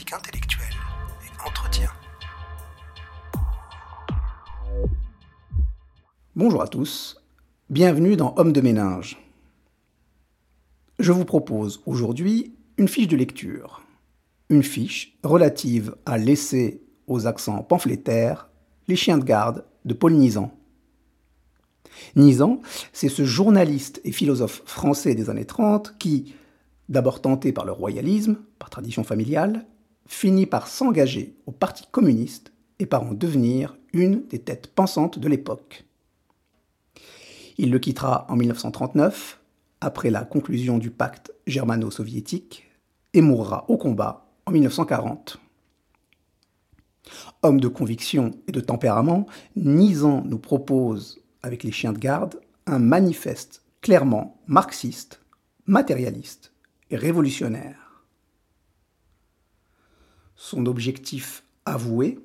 et entretien. Bonjour à tous, bienvenue dans Homme de ménage. Je vous propose aujourd'hui une fiche de lecture. Une fiche relative à l'essai aux accents pamphlétaires Les chiens de garde de Paul Nizan. Nizan, c'est ce journaliste et philosophe français des années 30 qui, d'abord tenté par le royalisme, par tradition familiale, finit par s'engager au Parti communiste et par en devenir une des têtes pensantes de l'époque. Il le quittera en 1939, après la conclusion du pacte germano-soviétique, et mourra au combat en 1940. Homme de conviction et de tempérament, Nizan nous propose, avec les chiens de garde, un manifeste clairement marxiste, matérialiste et révolutionnaire. Son objectif avoué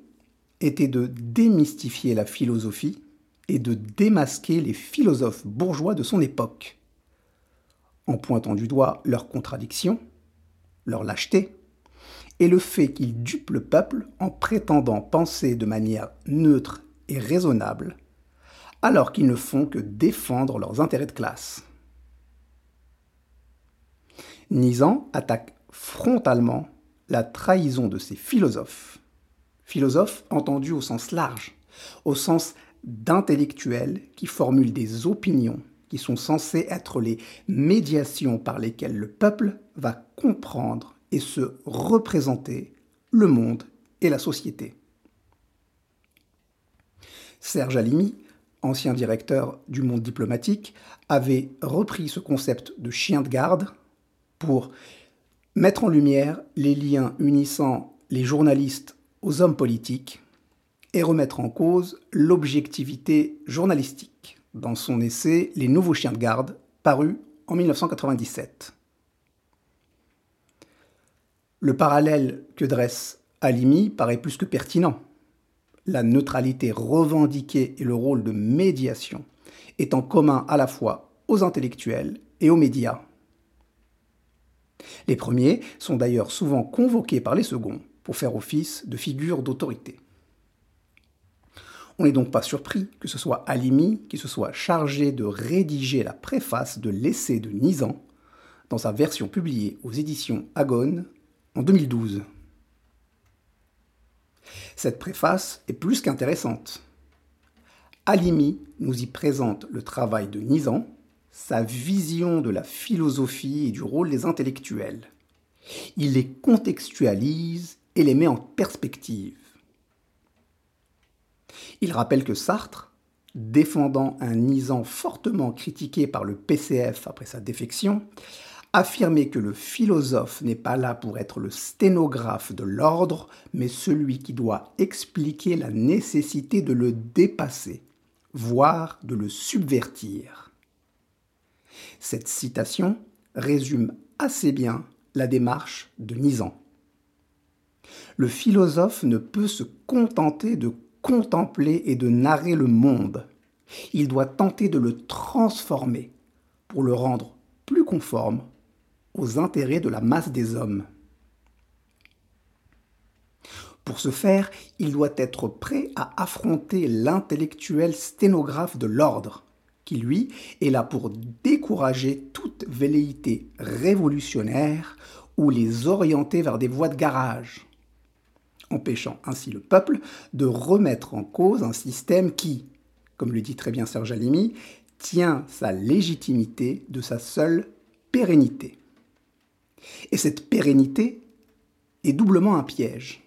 était de démystifier la philosophie et de démasquer les philosophes bourgeois de son époque, en pointant du doigt leurs contradictions, leur lâcheté, et le fait qu'ils dupent le peuple en prétendant penser de manière neutre et raisonnable, alors qu'ils ne font que défendre leurs intérêts de classe. Nizan attaque frontalement la trahison de ces philosophes. Philosophes entendus au sens large, au sens d'intellectuels qui formulent des opinions qui sont censées être les médiations par lesquelles le peuple va comprendre et se représenter le monde et la société. Serge Alimi, ancien directeur du monde diplomatique, avait repris ce concept de chien de garde pour mettre en lumière les liens unissant les journalistes aux hommes politiques et remettre en cause l'objectivité journalistique dans son essai Les nouveaux chiens de garde, paru en 1997. Le parallèle que dresse Alimi paraît plus que pertinent. La neutralité revendiquée et le rôle de médiation est en commun à la fois aux intellectuels et aux médias. Les premiers sont d'ailleurs souvent convoqués par les seconds pour faire office de figure d'autorité. On n'est donc pas surpris que ce soit Alimi qui se soit chargé de rédiger la préface de l'essai de Nizan dans sa version publiée aux éditions Agone en 2012. Cette préface est plus qu'intéressante. Alimi nous y présente le travail de Nizan, sa vision de la philosophie et du rôle des intellectuels. Il les contextualise et les met en perspective. Il rappelle que Sartre, défendant un Nizan fortement critiqué par le PCF après sa défection, affirmait que le philosophe n'est pas là pour être le sténographe de l'ordre, mais celui qui doit expliquer la nécessité de le dépasser, voire de le subvertir. Cette citation résume assez bien la démarche de Nizan. Le philosophe ne peut se contenter de contempler et de narrer le monde. Il doit tenter de le transformer pour le rendre plus conforme aux intérêts de la masse des hommes. Pour ce faire, il doit être prêt à affronter l'intellectuel sténographe de l'ordre, qui lui est là pour décourager toute velléité révolutionnaire ou les orienter vers des voies de garage empêchant ainsi le peuple de remettre en cause un système qui, comme le dit très bien Serge Alimi, tient sa légitimité de sa seule pérennité. Et cette pérennité est doublement un piège.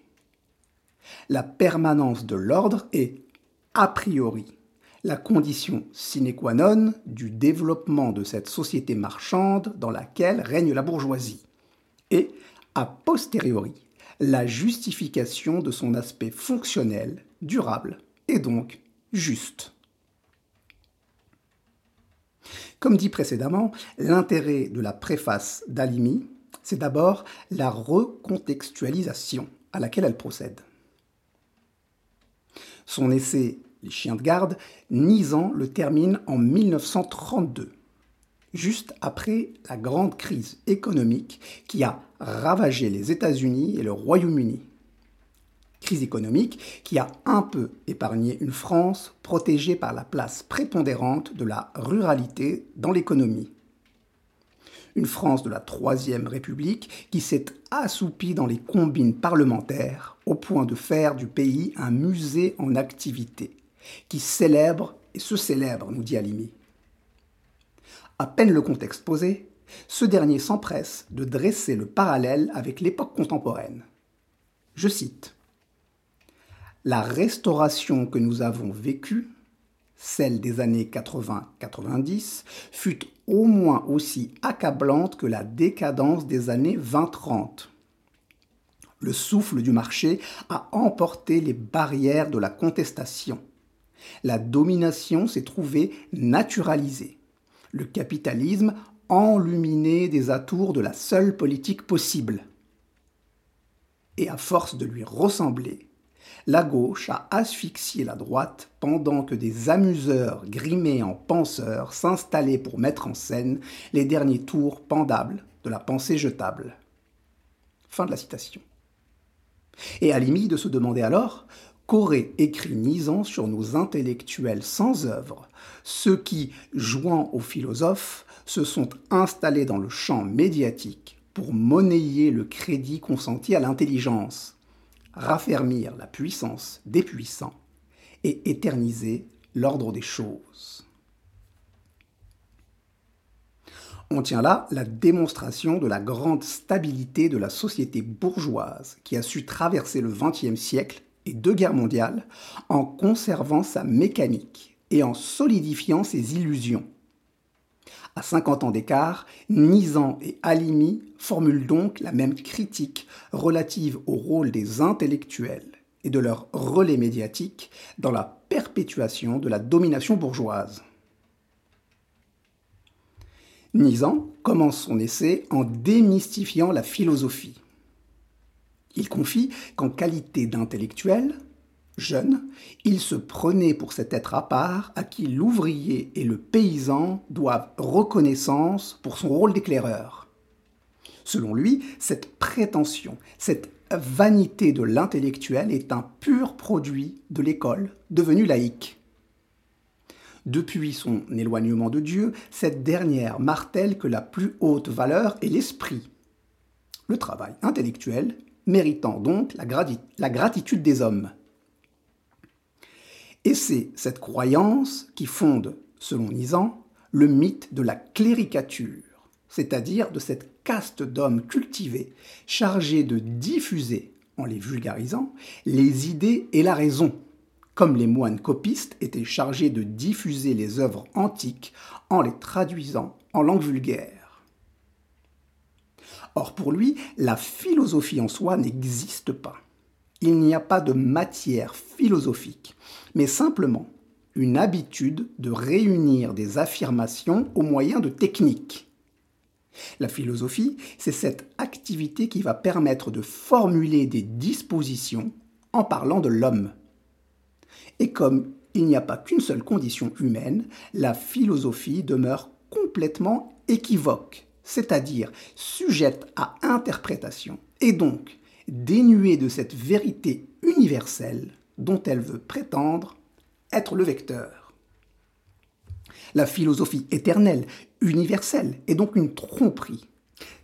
La permanence de l'ordre est, a priori, la condition sine qua non du développement de cette société marchande dans laquelle règne la bourgeoisie, et, a posteriori, la justification de son aspect fonctionnel, durable et donc juste. Comme dit précédemment, l'intérêt de la préface d'Alimi, c'est d'abord la recontextualisation à laquelle elle procède. Son essai Les chiens de garde, Nizan le termine en 1932. juste après la grande crise économique qui a ravagé les États-Unis et le Royaume-Uni. Crise économique qui a un peu épargné une France protégée par la place prépondérante de la ruralité dans l'économie. Une France de la Troisième République qui s'est assoupie dans les combines parlementaires au point de faire du pays un musée en activité, qui célèbre et se célèbre, nous dit Alimi. À peine le contexte posé, ce dernier s'empresse de dresser le parallèle avec l'époque contemporaine. Je cite La restauration que nous avons vécue, celle des années 80-90, fut au moins aussi accablante que la décadence des années 20-30. Le souffle du marché a emporté les barrières de la contestation. La domination s'est trouvée naturalisée le capitalisme enluminé des atours de la seule politique possible. Et à force de lui ressembler, la gauche a asphyxié la droite pendant que des amuseurs grimés en penseurs s'installaient pour mettre en scène les derniers tours pendables de la pensée jetable. Fin de la citation. Et de se demander alors qu'aurait écrit Nizan sur nos intellectuels sans œuvre, ceux qui, jouant aux philosophes, se sont installés dans le champ médiatique pour monnayer le crédit consenti à l'intelligence, raffermir la puissance des puissants et éterniser l'ordre des choses. On tient là la démonstration de la grande stabilité de la société bourgeoise qui a su traverser le XXe siècle et deux guerres mondiales en conservant sa mécanique et en solidifiant ses illusions. À 50 ans d'écart, Nizan et Alimi formulent donc la même critique relative au rôle des intellectuels et de leur relais médiatique dans la perpétuation de la domination bourgeoise. Nizan commence son essai en démystifiant la philosophie. Il confie qu'en qualité d'intellectuel, jeune, il se prenait pour cet être à part à qui l'ouvrier et le paysan doivent reconnaissance pour son rôle d'éclaireur. Selon lui, cette prétention, cette vanité de l'intellectuel est un pur produit de l'école devenue laïque. Depuis son éloignement de Dieu, cette dernière martèle que la plus haute valeur est l'esprit. Le travail intellectuel méritant donc la, gratitude des hommes. Et c'est cette croyance qui fonde, selon Nizan, le mythe de la cléricature, c'est-à-dire de cette caste d'hommes cultivés, chargés de diffuser, en les vulgarisant, les idées et la raison, comme les moines copistes étaient chargés de diffuser les œuvres antiques en les traduisant en langue vulgaire. Or pour lui, la philosophie en soi n'existe pas. Il n'y a pas de matière philosophique, mais simplement une habitude de réunir des affirmations au moyen de techniques. La philosophie, c'est cette activité qui va permettre de formuler des dispositions en parlant de l'homme. Et comme il n'y a pas qu'une seule condition humaine, la philosophie demeure complètement équivoque c'est-à-dire sujette à interprétation, et donc dénuée de cette vérité universelle dont elle veut prétendre être le vecteur. La philosophie éternelle, universelle, est donc une tromperie.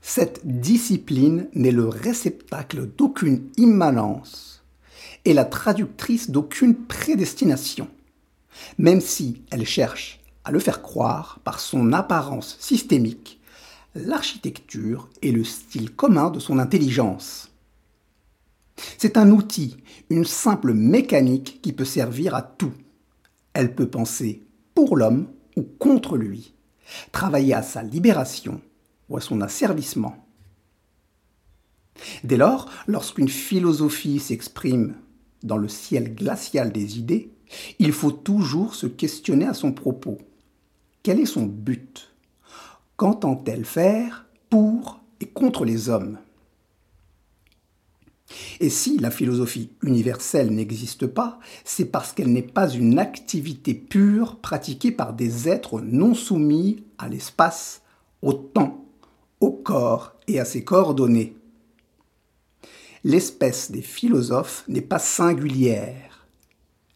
Cette discipline n'est le réceptacle d'aucune immanence et la traductrice d'aucune prédestination, même si elle cherche à le faire croire par son apparence systémique l'architecture et le style commun de son intelligence. C'est un outil, une simple mécanique qui peut servir à tout. Elle peut penser pour l'homme ou contre lui, travailler à sa libération ou à son asservissement. Dès lors, lorsqu'une philosophie s'exprime dans le ciel glacial des idées, il faut toujours se questionner à son propos. Quel est son but? Qu'entend-elle faire pour et contre les hommes? Et si la philosophie universelle n'existe pas, c'est parce qu'elle n'est pas une activité pure pratiquée par des êtres non soumis à l'espace, au temps, au corps et à ses coordonnées. L'espèce des philosophes n'est pas singulière.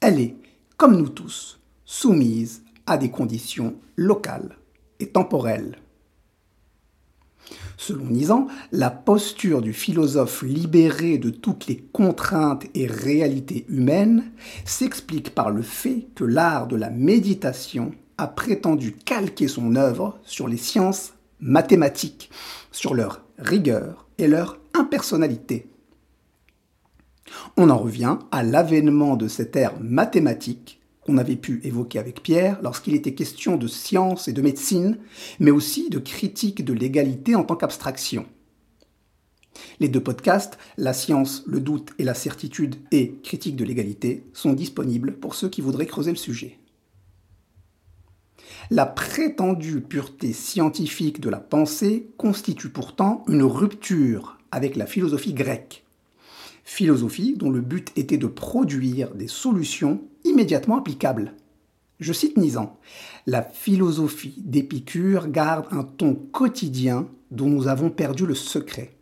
Elle est, comme nous tous, soumise à des conditions locales et temporelles. Selon Nizan, la posture du philosophe libéré de toutes les contraintes et réalités humaines s'explique par le fait que l'art de la méditation a prétendu calquer son œuvre sur les sciences mathématiques, sur leur rigueur et leur impersonnalité. On en revient à l'avènement de cette ère mathématique qu'on avait pu évoquer avec Pierre lorsqu'il était question de science et de médecine, mais aussi de critique de l'égalité en tant qu'abstraction. Les deux podcasts, La science, le doute et la certitude et Critique de l'égalité, sont disponibles pour ceux qui voudraient creuser le sujet. La prétendue pureté scientifique de la pensée constitue pourtant une rupture avec la philosophie grecque. Philosophie dont le but était de produire des solutions immédiatement applicables. Je cite Nizan. La philosophie d'Épicure garde un ton quotidien dont nous avons perdu le secret.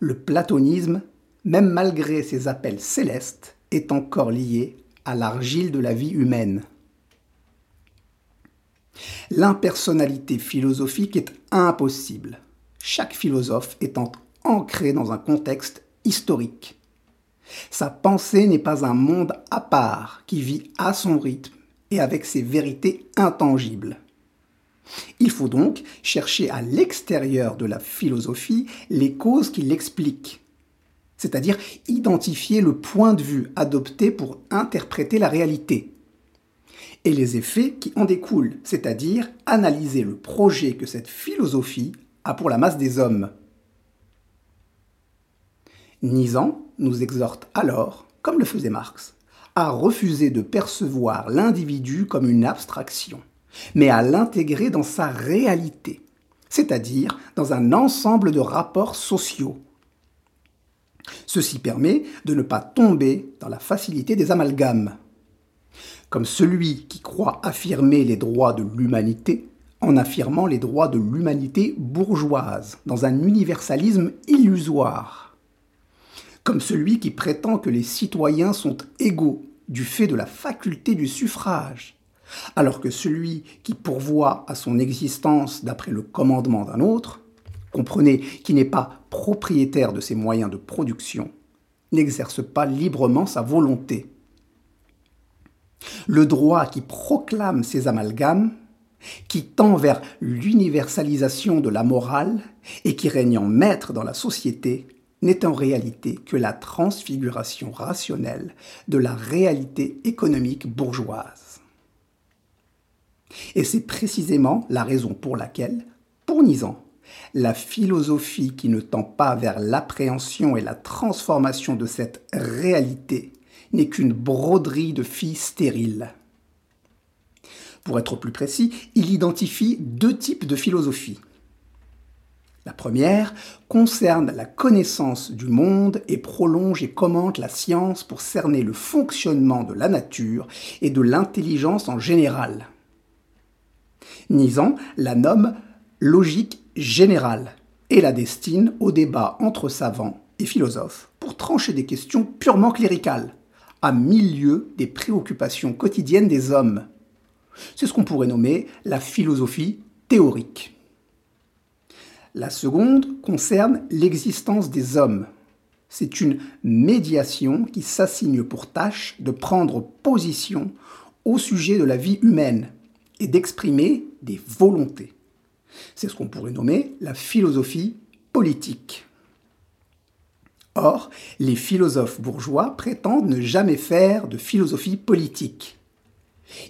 Le platonisme, même malgré ses appels célestes, est encore lié à l'argile de la vie humaine. L'impersonnalité philosophique est impossible, chaque philosophe étant ancré dans un contexte historique. Sa pensée n'est pas un monde à part qui vit à son rythme et avec ses vérités intangibles. Il faut donc chercher à l'extérieur de la philosophie les causes qui l'expliquent, c'est-à-dire identifier le point de vue adopté pour interpréter la réalité, et les effets qui en découlent, c'est-à-dire analyser le projet que cette philosophie a pour la masse des hommes. Nizan nous exhorte alors, comme le faisait Marx, à refuser de percevoir l'individu comme une abstraction, mais à l'intégrer dans sa réalité, c'est-à-dire dans un ensemble de rapports sociaux. Ceci permet de ne pas tomber dans la facilité des amalgames. Comme celui qui croit affirmer les droits de l'humanité en affirmant les droits de l'humanité bourgeoise dans un universalisme illusoire comme celui qui prétend que les citoyens sont égaux du fait de la faculté du suffrage, alors que celui qui pourvoit à son existence d'après le commandement d'un autre, comprenez qui n'est pas propriétaire de ses moyens de production, n'exerce pas librement sa volonté. Le droit qui proclame ces amalgames, qui tend vers l'universalisation de la morale et qui règne en maître dans la société, n'est en réalité que la transfiguration rationnelle de la réalité économique bourgeoise. Et c'est précisément la raison pour laquelle, pour Nizan, la philosophie qui ne tend pas vers l'appréhension et la transformation de cette réalité n'est qu'une broderie de filles stériles. Pour être plus précis, il identifie deux types de philosophie la première concerne la connaissance du monde et prolonge et commente la science pour cerner le fonctionnement de la nature et de l'intelligence en général. Nizan la nomme logique générale et la destine au débat entre savants et philosophes pour trancher des questions purement cléricales, à milieu des préoccupations quotidiennes des hommes. C'est ce qu'on pourrait nommer la philosophie théorique. La seconde concerne l'existence des hommes. C'est une médiation qui s'assigne pour tâche de prendre position au sujet de la vie humaine et d'exprimer des volontés. C'est ce qu'on pourrait nommer la philosophie politique. Or, les philosophes bourgeois prétendent ne jamais faire de philosophie politique.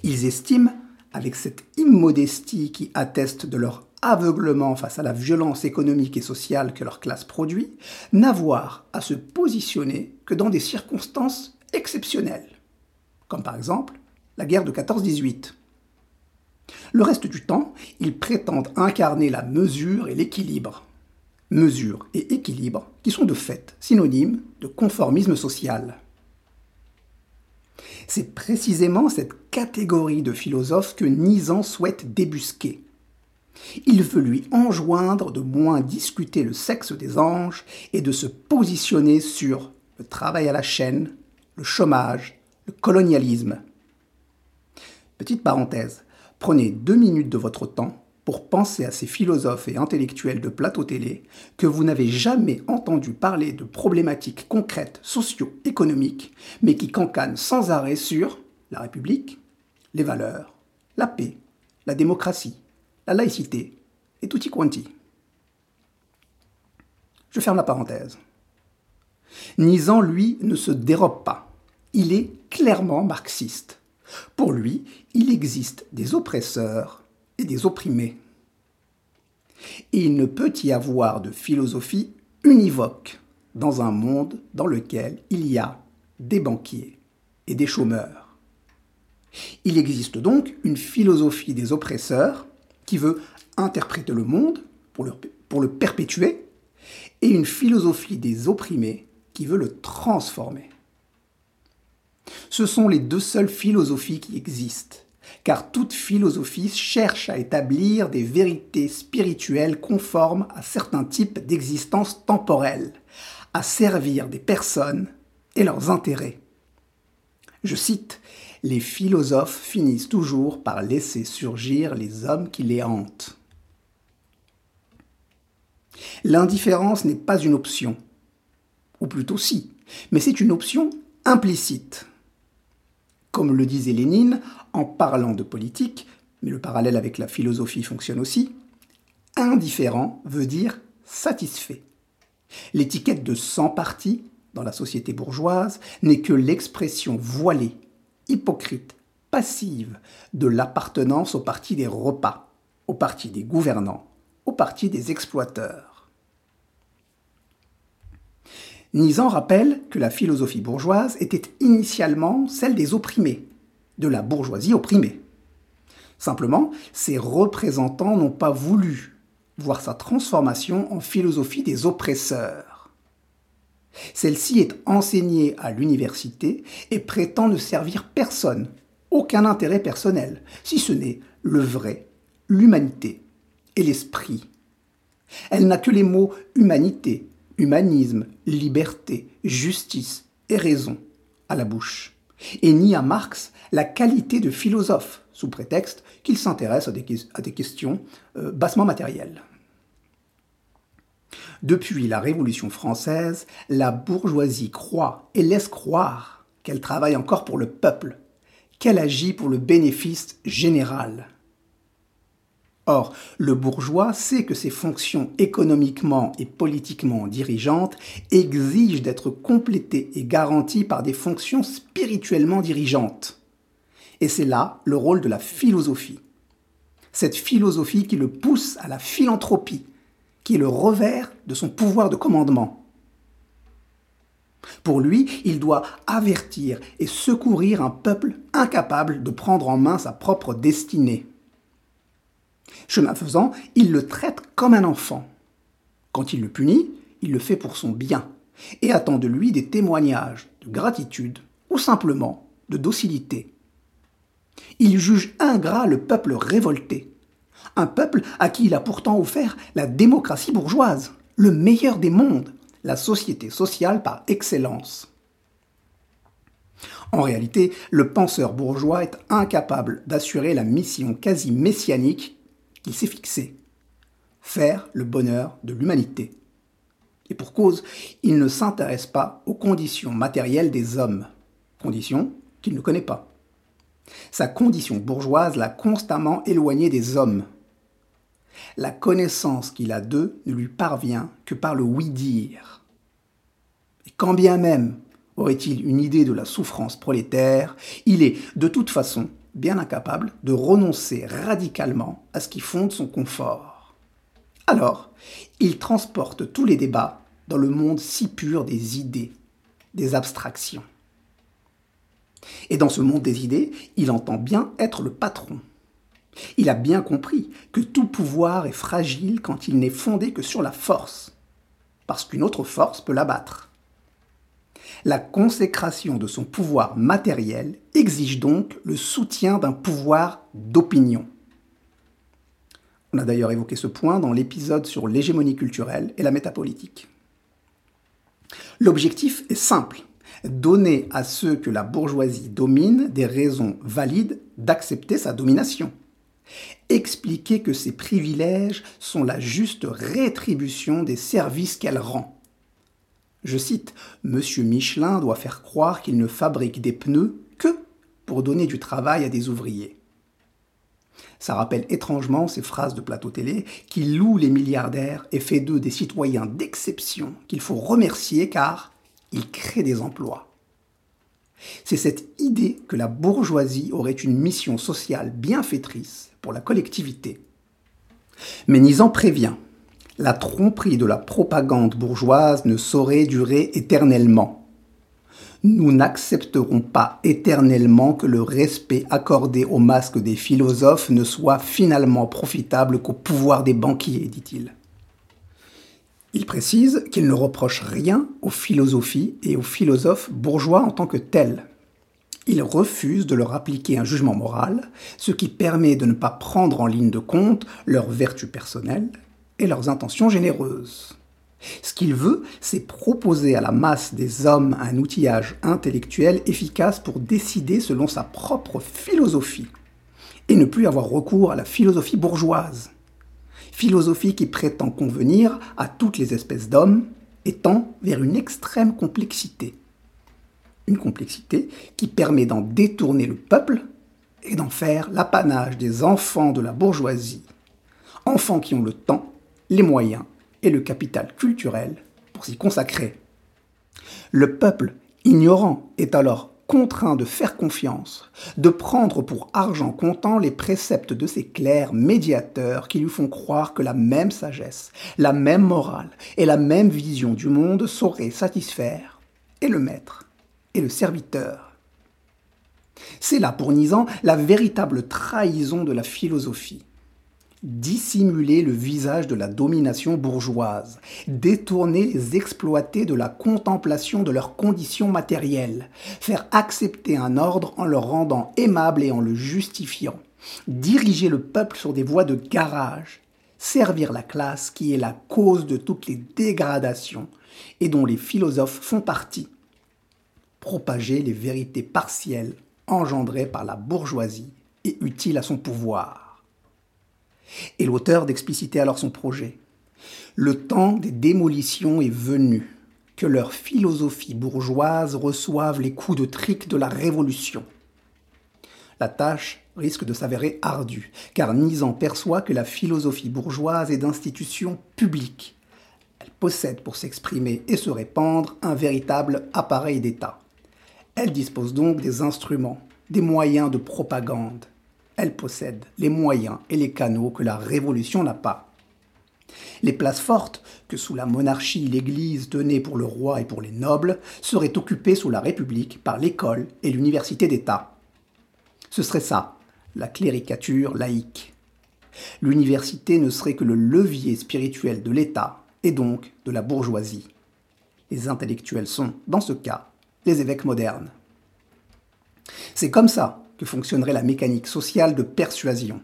Ils estiment, avec cette immodestie qui atteste de leur aveuglement face à la violence économique et sociale que leur classe produit, n'avoir à se positionner que dans des circonstances exceptionnelles, comme par exemple la guerre de 14-18. Le reste du temps, ils prétendent incarner la mesure et l'équilibre. mesure et équilibre qui sont de fait synonymes de conformisme social. C'est précisément cette catégorie de philosophes que Nizan souhaite débusquer. Il veut lui enjoindre de moins discuter le sexe des anges et de se positionner sur le travail à la chaîne, le chômage, le colonialisme. Petite parenthèse, prenez deux minutes de votre temps pour penser à ces philosophes et intellectuels de plateau télé que vous n'avez jamais entendu parler de problématiques concrètes socio-économiques, mais qui cancanent sans arrêt sur la République, les valeurs, la paix, la démocratie, la laïcité et tutti quanti. Je ferme la parenthèse. Nizan, lui, ne se dérobe pas. Il est clairement marxiste. Pour lui, il existe des oppresseurs et des opprimés. Et il ne peut y avoir de philosophie univoque dans un monde dans lequel il y a des banquiers et des chômeurs. Il existe donc une philosophie des oppresseurs qui veut interpréter le monde pour le, pour le perpétuer et une philosophie des opprimés qui veut le transformer. Ce sont les deux seules philosophies qui existent, car toute philosophie cherche à établir des vérités spirituelles conformes à certains types d'existence temporelle, à servir des personnes et leurs intérêts. Je cite, Les philosophes finissent toujours par laisser surgir les hommes qui les hantent. L'indifférence n'est pas une option, ou plutôt si, mais c'est une option implicite. Comme le disait Lénine en parlant de politique, mais le parallèle avec la philosophie fonctionne aussi, indifférent veut dire satisfait. L'étiquette de sans parti dans la société bourgeoise n'est que l'expression voilée, hypocrite, passive de l'appartenance au parti des repas, au parti des gouvernants, au parti des exploiteurs. Nizan rappelle que la philosophie bourgeoise était initialement celle des opprimés, de la bourgeoisie opprimée. Simplement, ses représentants n'ont pas voulu voir sa transformation en philosophie des oppresseurs. Celle-ci est enseignée à l'université et prétend ne servir personne, aucun intérêt personnel, si ce n'est le vrai, l'humanité et l'esprit. Elle n'a que les mots humanité, humanisme, liberté, justice et raison à la bouche, et nie à Marx la qualité de philosophe, sous prétexte qu'il s'intéresse à, des, questions euh, bassement matérielles. Depuis la Révolution française, la bourgeoisie croit et laisse croire qu'elle travaille encore pour le peuple, qu'elle agit pour le bénéfice général. Or, le bourgeois sait que ses fonctions économiquement et politiquement dirigeantes exigent d'être complétées et garanties par des fonctions spirituellement dirigeantes. Et c'est là le rôle de la philosophie. Cette philosophie qui le pousse à la philanthropie, qui est le revers de son pouvoir de commandement. Pour lui, il doit avertir et secourir un peuple incapable de prendre en main sa propre destinée. Chemin faisant, il le traite comme un enfant. Quand il le punit, il le fait pour son bien et attend de lui des témoignages de gratitude ou simplement de docilité. Il juge ingrat le peuple révolté, un peuple à qui il a pourtant offert la démocratie bourgeoise, le meilleur des mondes, la société sociale par excellence. En réalité, le penseur bourgeois est incapable d'assurer la mission quasi messianique qu'il s'est fixé faire le bonheur de l'humanité. Et pour cause, il ne s'intéresse pas aux conditions matérielles des hommes, conditions qu'il ne connaît pas. Sa condition bourgeoise l'a constamment éloigné des hommes. La connaissance qu'il a d'eux ne lui parvient que par le oui-dire. Et quand bien même aurait-il une idée de la souffrance prolétaire, il est, de toute façon, bien incapable de renoncer radicalement à ce qui fonde son confort. Alors, il transporte tous les débats dans le monde si pur des idées, des abstractions. Et dans ce monde des idées, il entend bien être le patron. Il a bien compris que tout pouvoir est fragile quand il n'est fondé que sur la force, parce qu'une autre force peut l'abattre. La consécration de son pouvoir matériel exige donc le soutien d'un pouvoir d'opinion. On a d'ailleurs évoqué ce point dans l'épisode sur l'hégémonie culturelle et la métapolitique. L'objectif est simple, donner à ceux que la bourgeoisie domine des raisons valides d'accepter sa domination. Expliquer que ces privilèges sont la juste rétribution des services qu'elle rend. Je cite, Monsieur Michelin doit faire croire qu'il ne fabrique des pneus que pour donner du travail à des ouvriers. Ça rappelle étrangement ces phrases de plateau télé qui louent les milliardaires et fait d'eux des citoyens d'exception qu'il faut remercier car ils créent des emplois. C'est cette idée que la bourgeoisie aurait une mission sociale bienfaitrice pour la collectivité. Mais Nizan prévient, la tromperie de la propagande bourgeoise ne saurait durer éternellement nous n'accepterons pas éternellement que le respect accordé au masque des philosophes ne soit finalement profitable qu'au pouvoir des banquiers, dit-il. Il précise qu'il ne reproche rien aux philosophies et aux philosophes bourgeois en tant que tels. Il refuse de leur appliquer un jugement moral, ce qui permet de ne pas prendre en ligne de compte leurs vertus personnelles et leurs intentions généreuses. Ce qu'il veut, c'est proposer à la masse des hommes un outillage intellectuel efficace pour décider selon sa propre philosophie, et ne plus avoir recours à la philosophie bourgeoise. Philosophie qui prétend convenir à toutes les espèces d'hommes et tend vers une extrême complexité. Une complexité qui permet d'en détourner le peuple et d'en faire l'apanage des enfants de la bourgeoisie. Enfants qui ont le temps, les moyens et le capital culturel pour s'y consacrer. Le peuple ignorant est alors contraint de faire confiance, de prendre pour argent comptant les préceptes de ces clercs médiateurs qui lui font croire que la même sagesse, la même morale et la même vision du monde sauraient satisfaire et le maître et le serviteur. C'est là pour Nizan la véritable trahison de la philosophie dissimuler le visage de la domination bourgeoise, détourner les exploités de la contemplation de leurs conditions matérielles, faire accepter un ordre en le rendant aimable et en le justifiant, diriger le peuple sur des voies de garage, servir la classe qui est la cause de toutes les dégradations et dont les philosophes font partie, propager les vérités partielles engendrées par la bourgeoisie et utiles à son pouvoir et l'auteur d'expliciter alors son projet. Le temps des démolitions est venu, que leur philosophie bourgeoise reçoive les coups de trique de la Révolution. La tâche risque de s'avérer ardue, car Nizan perçoit que la philosophie bourgeoise est d'institution publique. Elle possède pour s'exprimer et se répandre un véritable appareil d'État. Elle dispose donc des instruments, des moyens de propagande elle possède les moyens et les canaux que la Révolution n'a pas. Les places fortes que sous la monarchie l'Église tenait pour le roi et pour les nobles seraient occupées sous la République par l'école et l'université d'État. Ce serait ça, la cléricature laïque. L'université ne serait que le levier spirituel de l'État et donc de la bourgeoisie. Les intellectuels sont, dans ce cas, les évêques modernes. C'est comme ça que fonctionnerait la mécanique sociale de persuasion.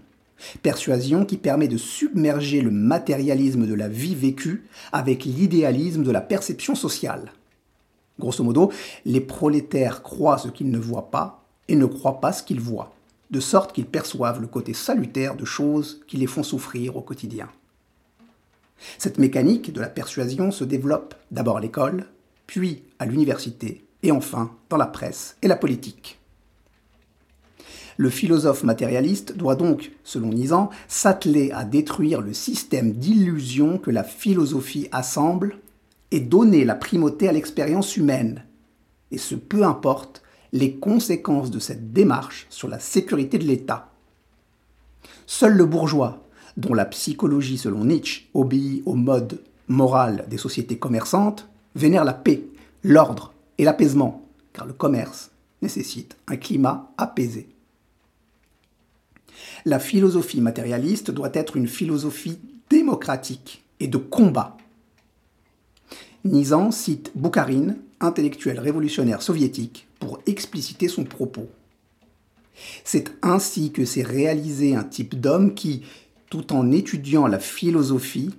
Persuasion qui permet de submerger le matérialisme de la vie vécue avec l'idéalisme de la perception sociale. Grosso modo, les prolétaires croient ce qu'ils ne voient pas et ne croient pas ce qu'ils voient, de sorte qu'ils perçoivent le côté salutaire de choses qui les font souffrir au quotidien. Cette mécanique de la persuasion se développe d'abord à l'école, puis à l'université, et enfin dans la presse et la politique. Le philosophe matérialiste doit donc, selon Nizan, s'atteler à détruire le système d'illusions que la philosophie assemble et donner la primauté à l'expérience humaine. Et ce peu importe les conséquences de cette démarche sur la sécurité de l'État. Seul le bourgeois, dont la psychologie selon Nietzsche obéit au mode moral des sociétés commerçantes, vénère la paix, l'ordre et l'apaisement, car le commerce nécessite un climat apaisé. La philosophie matérialiste doit être une philosophie démocratique et de combat. Nizan cite Boukharine, intellectuel révolutionnaire soviétique, pour expliciter son propos. C'est ainsi que s'est réalisé un type d'homme qui, tout en étudiant la philosophie,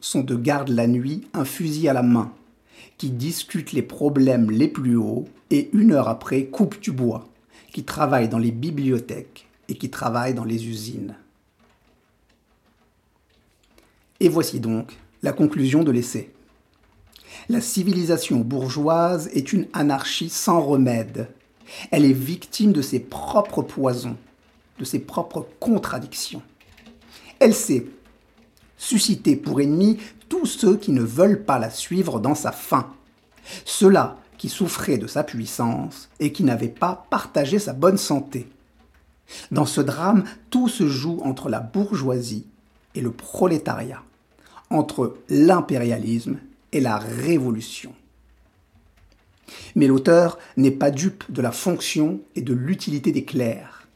sont de garde la nuit, un fusil à la main, qui discute les problèmes les plus hauts et une heure après coupe du bois, qui travaille dans les bibliothèques et qui travaille dans les usines. Et voici donc la conclusion de l'essai. La civilisation bourgeoise est une anarchie sans remède. Elle est victime de ses propres poisons, de ses propres contradictions. Elle sait susciter pour ennemis tous ceux qui ne veulent pas la suivre dans sa fin, ceux-là qui souffraient de sa puissance et qui n'avaient pas partagé sa bonne santé. Dans ce drame, tout se joue entre la bourgeoisie et le prolétariat, entre l'impérialisme et la révolution. Mais l'auteur n'est pas dupe de la fonction et de l'utilité des clercs.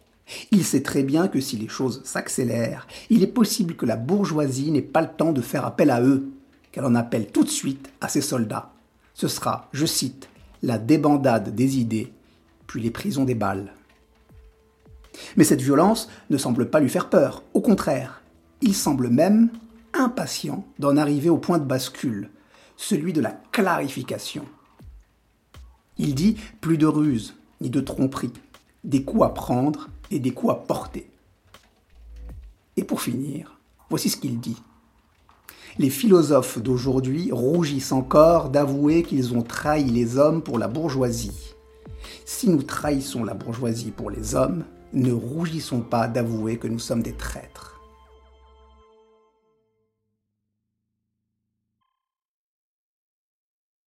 Il sait très bien que si les choses s'accélèrent, il est possible que la bourgeoisie n'ait pas le temps de faire appel à eux, qu'elle en appelle tout de suite à ses soldats. Ce sera, je cite, la débandade des idées, puis les prisons des balles. Mais cette violence ne semble pas lui faire peur, au contraire, il semble même impatient d'en arriver au point de bascule, celui de la clarification. Il dit plus de ruse, ni de tromperie, des coups à prendre et des coups à porter. Et pour finir, voici ce qu'il dit. Les philosophes d'aujourd'hui rougissent encore d'avouer qu'ils ont trahi les hommes pour la bourgeoisie. Si nous trahissons la bourgeoisie pour les hommes, ne rougissons pas d'avouer que nous sommes des traîtres.